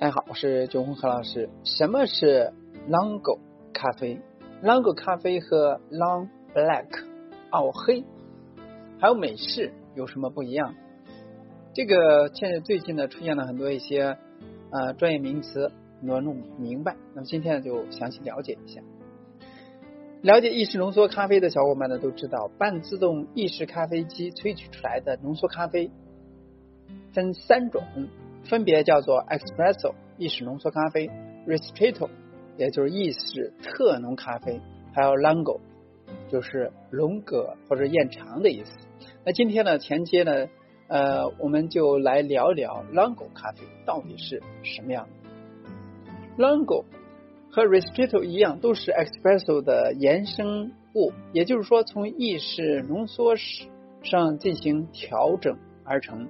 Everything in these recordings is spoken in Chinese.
大家好，我是九红何老师。什么是 Longo 咖啡？Longo 咖啡和 Long Black 澳黑还有美式有什么不一样？这个现在最近呢出现了很多一些呃专业名词，很多人弄不明白。那么今天呢就详细了解一下。了解意式浓缩咖啡的小伙伴呢都知道，半自动意式咖啡机萃取出来的浓缩咖啡分三种，分别叫做 Espresso 意式浓缩咖啡、Ristretto 也就是意式特浓咖啡，还有 Lungo 就是龙格或者延长的意思。那今天呢前接呢呃我们就来聊聊 Lungo 咖啡到底是什么样的。Lungo 和 Ristretto 一样，都是 Espresso 的衍生物，也就是说，从意式浓缩上进行调整而成。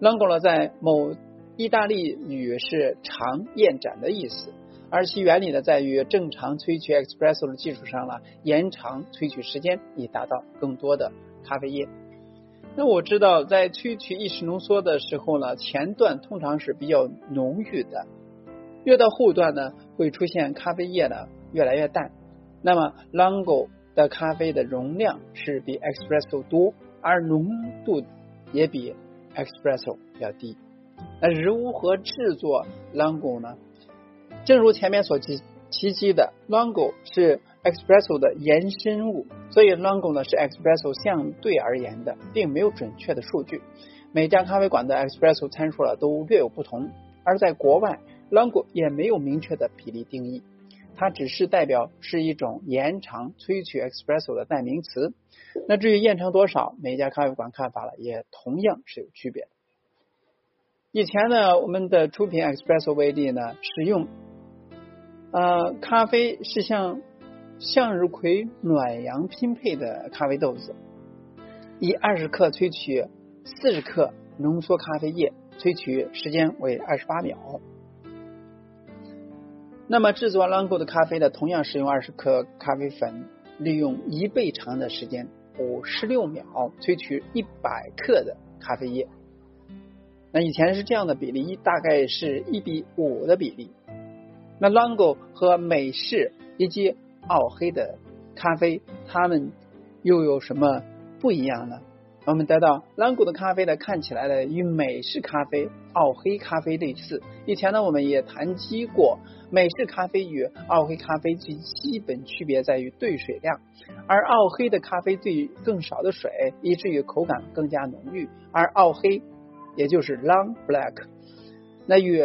Lungo 呢，在某意大利语是长延展的意思，而其原理呢，在于正常萃取 Espresso 的基础上呢，延长萃取时间，以达到更多的咖啡液。那我知道，在萃取意式浓缩的时候呢，前段通常是比较浓郁的。越到后段呢，会出现咖啡液呢越来越淡。那么 Longo 的咖啡的容量是比 Espresso 多，而浓度也比 Espresso 要低。那如何制作 Lango 呢？正如前面所提提及的，Lango 是 Espresso 的延伸物，所以 Lango 呢是 Espresso 相对而言的，并没有准确的数据。每家咖啡馆的 Espresso 参数呢都略有不同，而在国外。，Lango 也没有明确的比例定义，它只是代表是一种延长萃取 Espresso 的代名词。那至于延长多少，每家咖啡馆看法了也同样是有区别。以前呢，我们的出品 Espresso 为例呢，使用呃咖啡是像向日葵暖阳拼配的咖啡豆子，以二十克萃取四十克浓缩咖啡液，萃取时间为二十八秒。那么制作 Longo 的咖啡呢，同样使用二十克咖啡粉，利用一倍长的时间，五十六秒萃取一百克的咖啡液。那以前是这样的比例，大概是一比五的比例。那 Longo 和美式以及澳黑的咖啡，它们又有什么不一样呢？我们得到 Longo 的咖啡呢，看起来呢与美式咖啡、澳黑咖啡类似。以前呢，我们也谈及过，美式咖啡与澳黑咖啡最基本区别在于兑水量，而澳黑的咖啡兑更少的水，以至于口感更加浓郁。而澳黑，也就是 Long Black，那与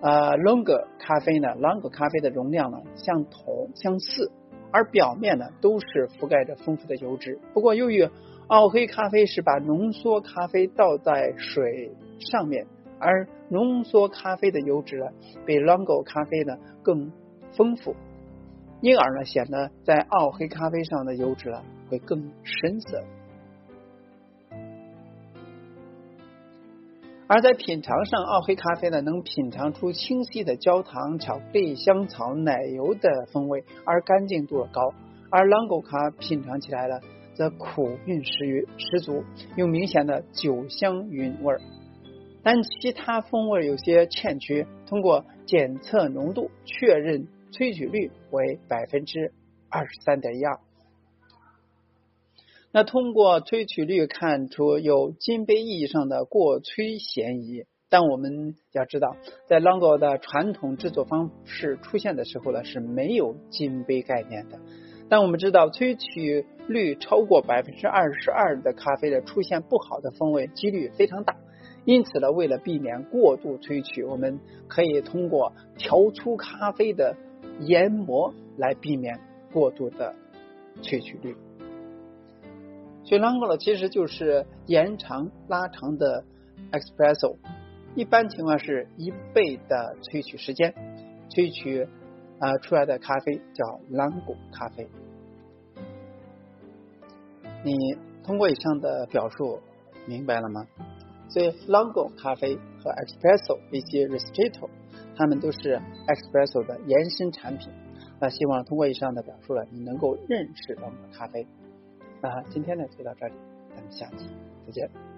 呃 Longer 咖啡呢，Longer 咖啡的容量呢相同相似，而表面呢都是覆盖着丰富的油脂。不过由于澳黑咖啡是把浓缩咖啡倒在水上面，而浓缩咖啡的油脂呢，比 Longo 咖啡呢更丰富，因而呢显得在澳黑咖啡上的油脂呢会更深色。而在品尝上，奥黑咖啡呢能品尝出清晰的焦糖、巧克力、香草、奶油的风味，而干净度高；而 Longo 咖品尝起来呢。则苦韵十余十足，有明显的酒香韵味儿，但其他风味有些欠缺。通过检测浓度，确认萃取率为百分之二十三点一二。那通过萃取率看出有金杯意义上的过萃嫌疑，但我们要知道，在 Longo 的传统制作方式出现的时候呢，是没有金杯概念的。但我们知道，萃取率超过百分之二十二的咖啡的出现不好的风味几率非常大。因此呢，为了避免过度萃取，我们可以通过调粗咖啡的研磨来避免过度的萃取率。所以 Longo 其实就是延长拉长的 Espresso，一般情况是一倍的萃取时间，萃取。啊，出来的咖啡叫 Longo 咖啡。你通过以上的表述明白了吗？所以 Longo 咖啡和 Espresso 以及 Ristretto，它们都是 Espresso 的延伸产品。那希望通过以上的表述呢，你能够认识 Longo 咖啡。那今天呢就到这里，咱们下期再见。